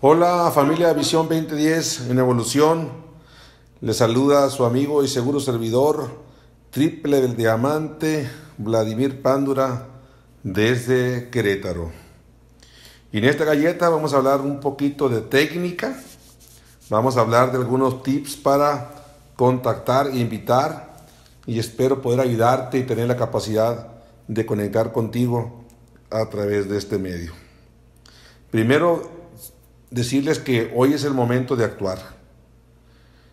Hola familia Visión 2010 en Evolución. Les saluda su amigo y seguro servidor, triple del diamante, Vladimir Pándura, desde Querétaro. Y en esta galleta vamos a hablar un poquito de técnica. Vamos a hablar de algunos tips para contactar e invitar. Y espero poder ayudarte y tener la capacidad de conectar contigo a través de este medio. Primero, decirles que hoy es el momento de actuar.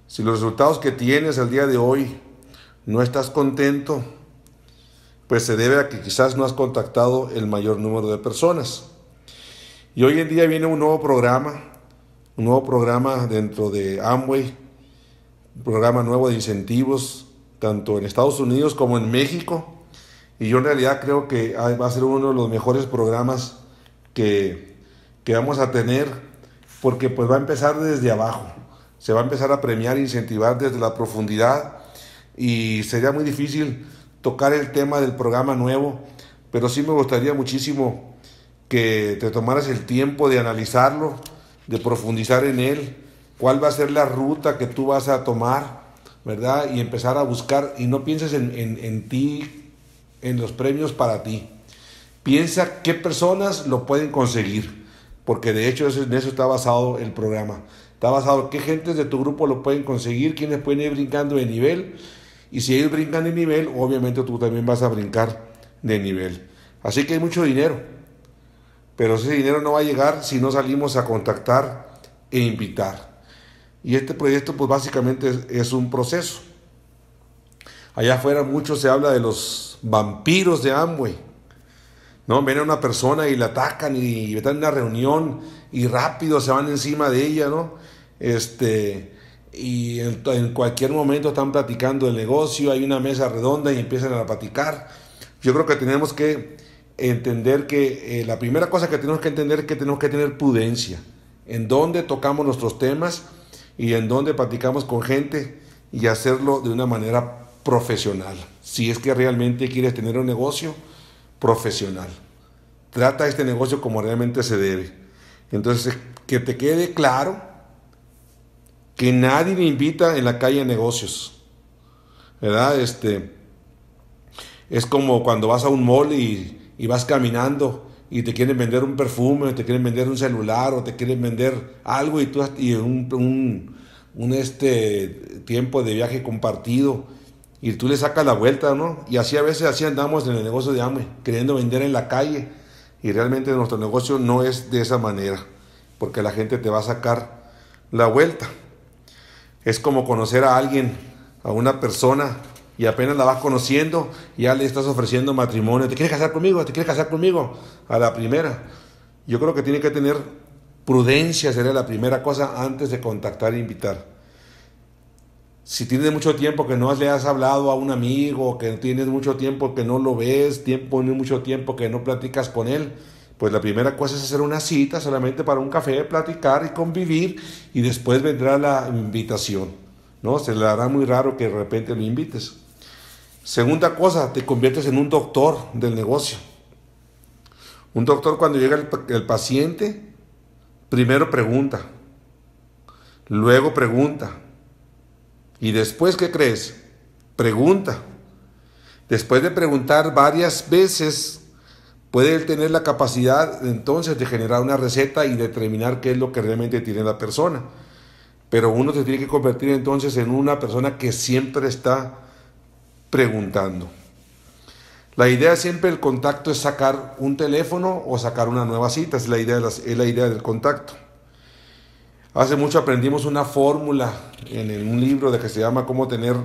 Si los resultados que tienes el día de hoy no estás contento, pues se debe a que quizás no has contactado el mayor número de personas. Y hoy en día viene un nuevo programa, un nuevo programa dentro de Amway, un programa nuevo de incentivos, tanto en Estados Unidos como en México. Y yo en realidad creo que va a ser uno de los mejores programas que, que vamos a tener porque pues va a empezar desde abajo. Se va a empezar a premiar incentivar desde la profundidad y sería muy difícil tocar el tema del programa nuevo, pero sí me gustaría muchísimo que te tomaras el tiempo de analizarlo, de profundizar en él, cuál va a ser la ruta que tú vas a tomar, ¿verdad? Y empezar a buscar, y no pienses en, en ti, en los premios para ti. Piensa qué personas lo pueden conseguir porque de hecho en eso está basado el programa. Está basado en qué gentes de tu grupo lo pueden conseguir, quiénes pueden ir brincando de nivel. Y si ellos brincan de nivel, obviamente tú también vas a brincar de nivel. Así que hay mucho dinero. Pero ese dinero no va a llegar si no salimos a contactar e invitar. Y este proyecto pues básicamente es, es un proceso. Allá afuera mucho se habla de los vampiros de Amway. ¿No? Viene una persona y la atacan y están en una reunión y rápido se van encima de ella, ¿no? Este, y en, cualquier momento están platicando el negocio, hay una mesa redonda y empiezan a platicar. Yo creo que tenemos que entender que eh, la primera cosa que tenemos que entender es que tenemos que tener prudencia en dónde tocamos nuestros temas y en dónde platicamos con gente y hacerlo de una manera profesional. Si es que realmente quieres tener un negocio, profesional. Trata este negocio como realmente se debe. Entonces, que te quede claro que nadie me invita en la calle a negocios. ¿Verdad? Este, es como cuando vas a un mall y, vas caminando y te quieren vender un perfume, te quieren vender un celular o te quieren vender algo y tú y un, un, un este tiempo de viaje compartido y tú le sacas la vuelta, ¿no? Y así a veces así andamos en el negocio de hambre, queriendo vender en la calle. Y realmente nuestro negocio no es de esa manera, porque la gente te va a sacar la vuelta. Es como conocer a alguien, a una persona, y apenas la vas conociendo, ya le estás ofreciendo matrimonio. ¿Te quieres casar conmigo? ¿Te quieres casar conmigo? A la primera. Yo creo que tiene que tener prudencia, sería la primera cosa antes de contactar e invitar si tienes mucho tiempo que no le has hablado a un amigo, que tienes mucho tiempo que no lo ves, tiempo, mucho tiempo que no platicas con él, pues la primera cosa es hacer una cita solamente para un café, platicar y convivir y después vendrá la invitación. ¿no? Se le hará muy raro que de repente lo invites. Segunda cosa, te conviertes en un doctor del negocio. Un doctor cuando llega el, el paciente, primero pregunta, luego pregunta, y después, ¿qué crees? Pregunta. Después de preguntar varias veces, puede él tener la capacidad entonces de generar una receta y determinar qué es lo que realmente tiene la persona. Pero uno se tiene que convertir entonces en una persona que siempre está preguntando. La idea siempre del contacto es sacar un teléfono o sacar una nueva cita, es la idea, es la idea del contacto. Hace mucho aprendimos una fórmula en un libro de que se llama Cómo tener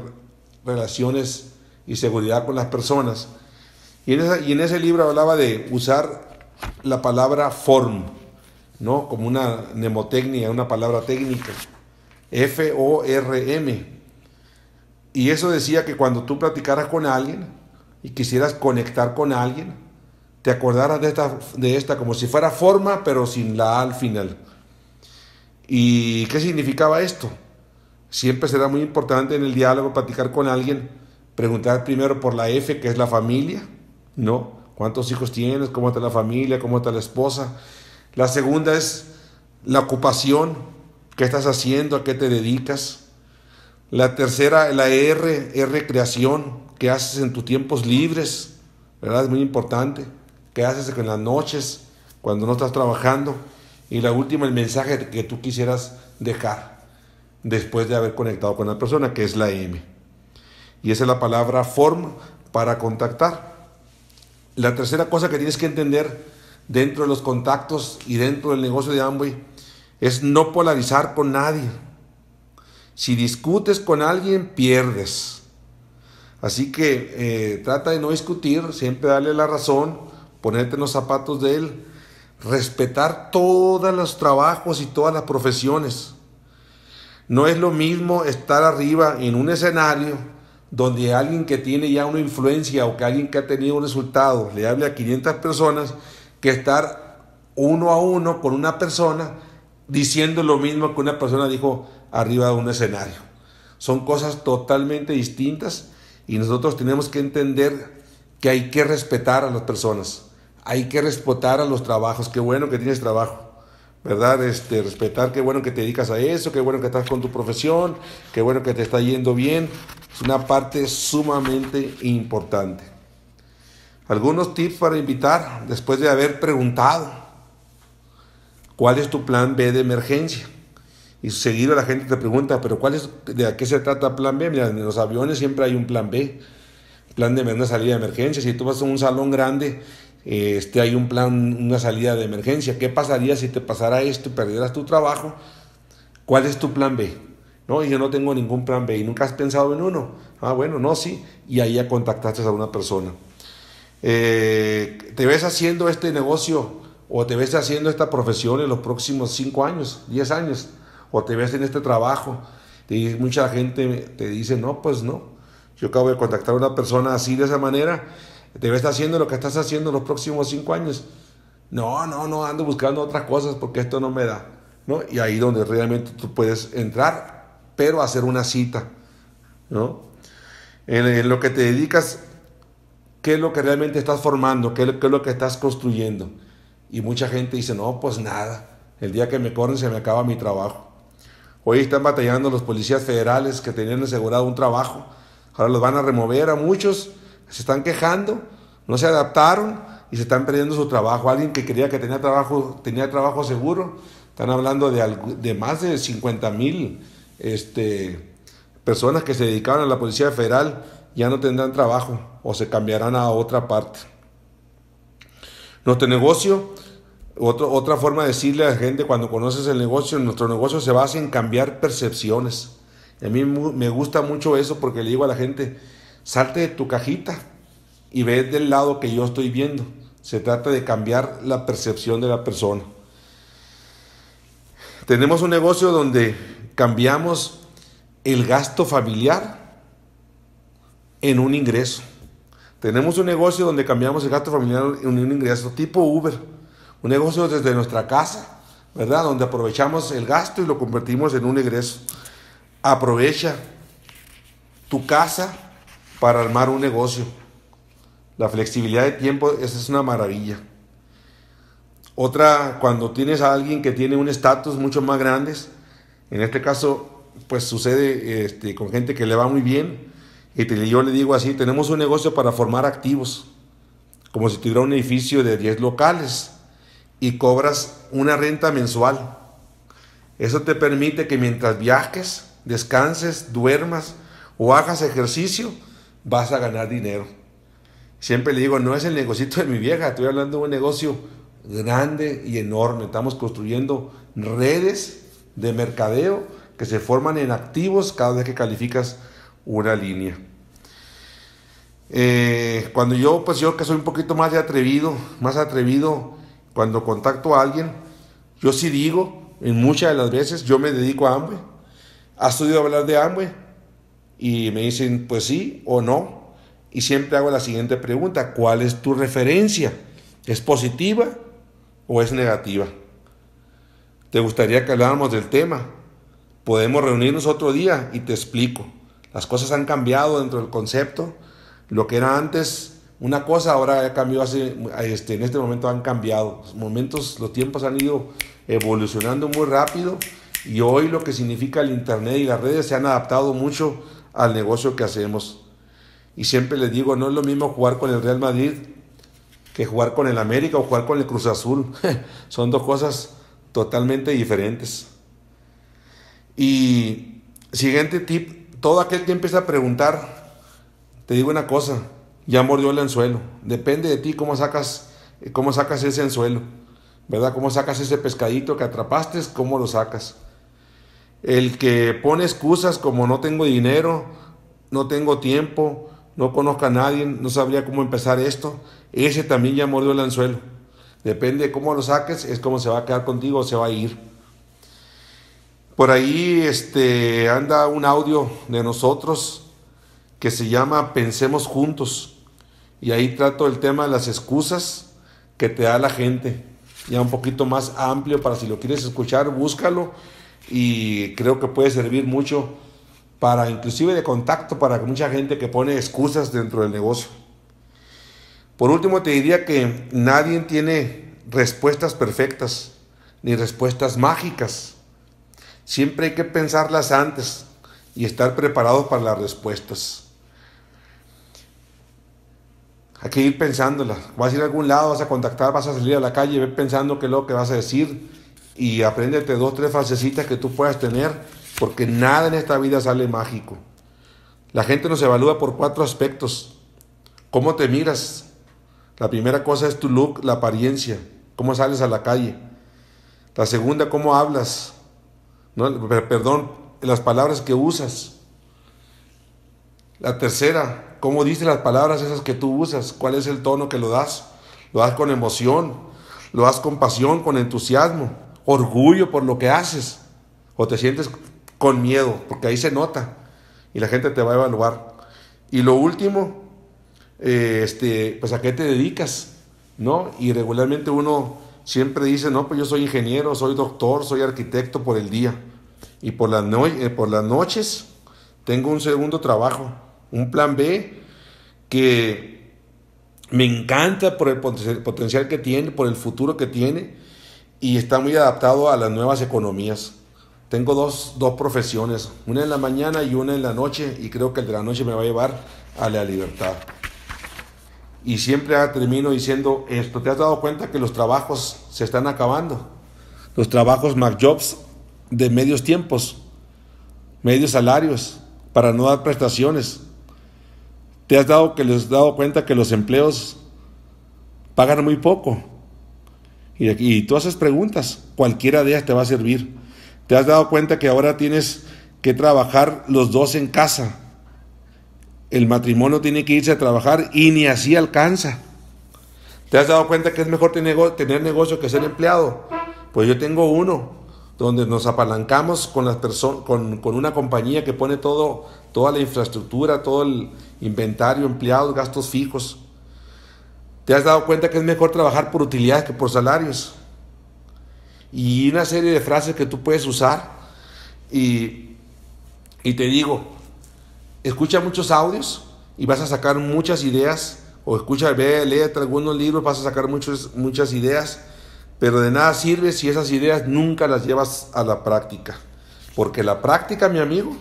relaciones y seguridad con las personas. Y en, ese libro hablaba de usar la palabra form, ¿no? Como una mnemotecnia, una palabra técnica. F-O-R-M. Y eso decía que cuando tú platicaras con alguien y quisieras conectar con alguien, te acordaras de esta, de esta como si fuera forma, pero sin la al final. ¿Y qué significaba esto? Siempre será muy importante en el diálogo platicar con alguien, preguntar primero por la F, que es la familia, ¿no? ¿Cuántos hijos tienes? ¿Cómo está la familia? ¿Cómo está la esposa? La segunda es la ocupación, qué estás haciendo, a qué te dedicas. La tercera, la R, es recreación, qué haces en tus tiempos libres, ¿verdad? Es muy importante. ¿Qué haces en las noches, cuando no estás trabajando? Y la última, el mensaje que tú quisieras dejar después de haber conectado con la persona, que es la M. Y esa es la palabra forma para contactar. La tercera cosa que tienes que entender dentro de los contactos y dentro del negocio de Amway es no polarizar con nadie. Si discutes con alguien, pierdes. Así que eh, trata de no discutir, siempre darle la razón, ponerte en los zapatos de él, respetar todos los trabajos y todas las profesiones. No es lo mismo estar arriba en un escenario donde alguien que tiene ya una influencia o que alguien que ha tenido un resultado le hable a 500 personas que estar uno a uno con una persona diciendo lo mismo que una persona dijo arriba de un escenario. Son cosas totalmente distintas y nosotros tenemos que entender que hay que respetar a las personas, hay que respetar a los trabajos. Qué bueno que tienes trabajo. ¿verdad? Este, respetar qué bueno que te dedicas a eso, qué bueno que estás con tu profesión, qué bueno que te está yendo bien. Es una parte sumamente importante. Algunos tips para invitar después de haber preguntado cuál es tu plan B de emergencia. Y seguido la gente te pregunta, pero ¿cuál es, ¿de qué se trata plan B? Mira, en los aviones siempre hay un plan B, plan de una salida de emergencia. Si tú vas a un salón grande este, hay un plan, una salida de emergencia. ¿Qué pasaría si te pasara esto y perdieras tu trabajo? ¿Cuál es tu plan B? No, yo no tengo ningún plan B y nunca has pensado en uno. Ah, bueno, no, sí. Y ahí ya contactaste a una persona. Eh, ¿Te ves haciendo este negocio o te ves haciendo esta profesión en los próximos 5 años, 10 años? ¿O te ves en este trabajo? Y mucha gente te dice, no, pues no. Yo acabo de contactar a una persona así de esa manera ¿Te ves haciendo lo que estás haciendo los próximos cinco años? No, no, no, ando buscando otras cosas porque esto no me da. ¿no? Y ahí donde realmente tú puedes entrar, pero hacer una cita. ¿no? En, lo que te dedicas, ¿qué es lo que realmente estás formando? ¿Qué, ¿Qué, es lo que estás construyendo? Y mucha gente dice, no, pues nada. El día que me corren se me acaba mi trabajo. Hoy están batallando los policías federales que tenían asegurado un trabajo. Ahora los van a remover a muchos se están quejando, no se adaptaron y se están perdiendo su trabajo. Alguien que creía que tenía trabajo, tenía trabajo seguro, están hablando de, de más de 50 mil este, personas que se dedicaban a la Policía Federal, ya no tendrán trabajo o se cambiarán a otra parte. Nuestro negocio, otra forma de decirle a la gente cuando conoces el negocio, nuestro negocio se basa en cambiar percepciones. a mí me gusta mucho eso porque le digo a la gente, Salte de tu cajita y ve del lado que yo estoy viendo. Se trata de cambiar la percepción de la persona. Tenemos un negocio donde cambiamos el gasto familiar en un ingreso. Tenemos un negocio donde cambiamos el gasto familiar en un ingreso tipo Uber. Un negocio desde nuestra casa, ¿verdad? Donde aprovechamos el gasto y lo convertimos en un ingreso. Aprovecha tu casa para armar un negocio. La flexibilidad de tiempo, esa es una maravilla. Otra, cuando tienes a alguien que tiene un estatus mucho más grande, en este caso, pues sucede este, con gente que le va muy bien, y yo le digo así, tenemos un negocio para formar activos, como si tuviera un edificio de 10 locales, y cobras una renta mensual. Eso te permite que mientras viajes, descanses, duermas o hagas ejercicio, vas a ganar dinero. Siempre le digo, no es el negocito de mi vieja, estoy hablando de un negocio grande y enorme. Estamos construyendo redes de mercadeo que se forman en activos cada vez que calificas una línea. Eh, cuando yo, pues yo que soy un poquito más atrevido, más atrevido, cuando contacto a alguien, yo sí digo, en muchas de las veces, yo me dedico a hambre. ¿Has oído hablar de hambre? Y me dicen pues sí o no. Y siempre hago la siguiente pregunta, ¿cuál es tu referencia? ¿Es positiva o es negativa? ¿Te gustaría que habláramos del tema? Podemos reunirnos otro día y te explico. Las cosas han cambiado dentro del concepto. Lo que era antes una cosa, ahora ya cambió hace, este, en este momento han cambiado. Los momentos, los tiempos han ido evolucionando muy rápido y hoy lo que significa el Internet y las redes se han adaptado mucho al negocio que hacemos. Y siempre les digo, no es lo mismo jugar con el Real Madrid que jugar con el América o jugar con el Cruz Azul. Son dos cosas totalmente diferentes. Y siguiente tip, todo aquel que empieza a preguntar, te digo una cosa, ya mordió el anzuelo. Depende de ti cómo sacas, cómo sacas ese anzuelo, ¿verdad? Cómo sacas ese pescadito que atrapaste, cómo lo sacas. El que pone excusas como no tengo dinero, no tengo tiempo, no conozco a nadie, no sabría cómo empezar esto, ese también ya mordió el anzuelo. Depende de cómo lo saques, es cómo se va a quedar contigo o se va a ir. Por ahí este, anda un audio de nosotros que se llama Pensemos Juntos. Y ahí trato el tema de las excusas que te da la gente. Ya un poquito más amplio para si lo quieres escuchar, búscalo. Y creo que puede servir mucho para inclusive de contacto para mucha gente que pone excusas dentro del negocio. Por último, te diría que nadie tiene respuestas perfectas ni respuestas mágicas. Siempre hay que pensarlas antes y estar preparados para las respuestas. Hay que ir pensándolas. Vas a ir a algún lado, vas a contactar, vas a salir a la calle, ve pensando qué es lo que vas a decir y apréndete dos, tres frasecitas que tú puedas tener, porque nada en esta vida sale mágico. La gente nos evalúa por cuatro aspectos. ¿Cómo te miras? La primera cosa es tu look, la apariencia, cómo sales a la calle. La segunda, cómo hablas. ¿no? Perdón, las palabras que usas. La tercera, cómo dices las palabras esas que tú usas, cuál es el tono que lo das. Lo das con emoción, lo das con pasión, con entusiasmo, orgullo por lo que haces. O te sientes con miedo, porque ahí se nota y la gente te va a evaluar. Y lo último, eh, este, pues a qué te dedicas, ¿no? Y regularmente uno siempre dice, no, pues yo soy ingeniero, soy doctor, soy arquitecto por el día. Y por las, eh, por las noches tengo un segundo trabajo, un plan B que me encanta por el potencial que tiene, por el futuro que tiene y está muy adaptado a las nuevas economías. Tengo dos, dos profesiones, una en la mañana y una en la noche y creo que el de la noche me va a llevar a la libertad y siempre termino diciendo esto, ¿te has dado cuenta que los trabajos se están acabando? Los trabajos McJobs de medios tiempos, medios salarios, para no dar prestaciones. ¿Te has dado, que les dado cuenta que los empleos pagan muy poco? Y, y tú haces preguntas, cualquiera de ellas te va a servir. ¿Te has dado cuenta que ahora tienes que trabajar los dos en casa? el matrimonio tiene que irse a trabajar y ni así alcanza. ¿Te has dado cuenta que es mejor tener, negocio que ser empleado? Pues yo tengo uno, donde nos apalancamos con, con una compañía que pone todo, toda la infraestructura, todo el inventario, empleados, gastos fijos. ¿Te has dado cuenta que es mejor trabajar por utilidades que por salarios? Y una serie de frases que tú puedes usar. Y, y te digo, escucha muchos audios y vas a sacar muchas ideas, o escucha, ve, lee algunos libros, vas a sacar muchos, muchas ideas, pero de nada sirve si esas ideas nunca las llevas a la práctica. Porque la práctica, mi amigo,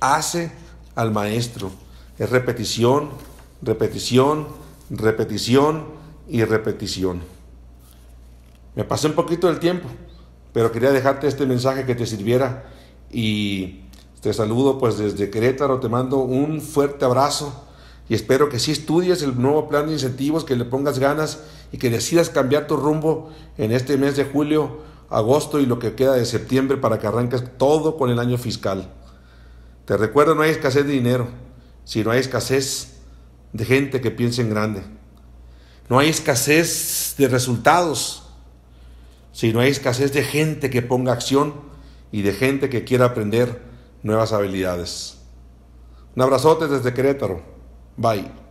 hace al maestro. Es repetición, repetición, repetición y repetición. Me pasé un poquito del tiempo, pero quería dejarte este mensaje que te sirviera y te saludo pues desde Querétaro, te mando un fuerte abrazo y espero que sí estudies el nuevo plan de incentivos, que le pongas ganas y que decidas cambiar tu rumbo en este mes de julio, agosto y lo que queda de septiembre para que arranques todo con el año fiscal. Te recuerdo, no hay escasez de dinero, sino hay escasez de gente que piense en grande. No hay escasez de resultados, sino hay escasez de gente que ponga acción y de gente que quiera aprender nuevas habilidades. Un abrazote desde Querétaro. Bye.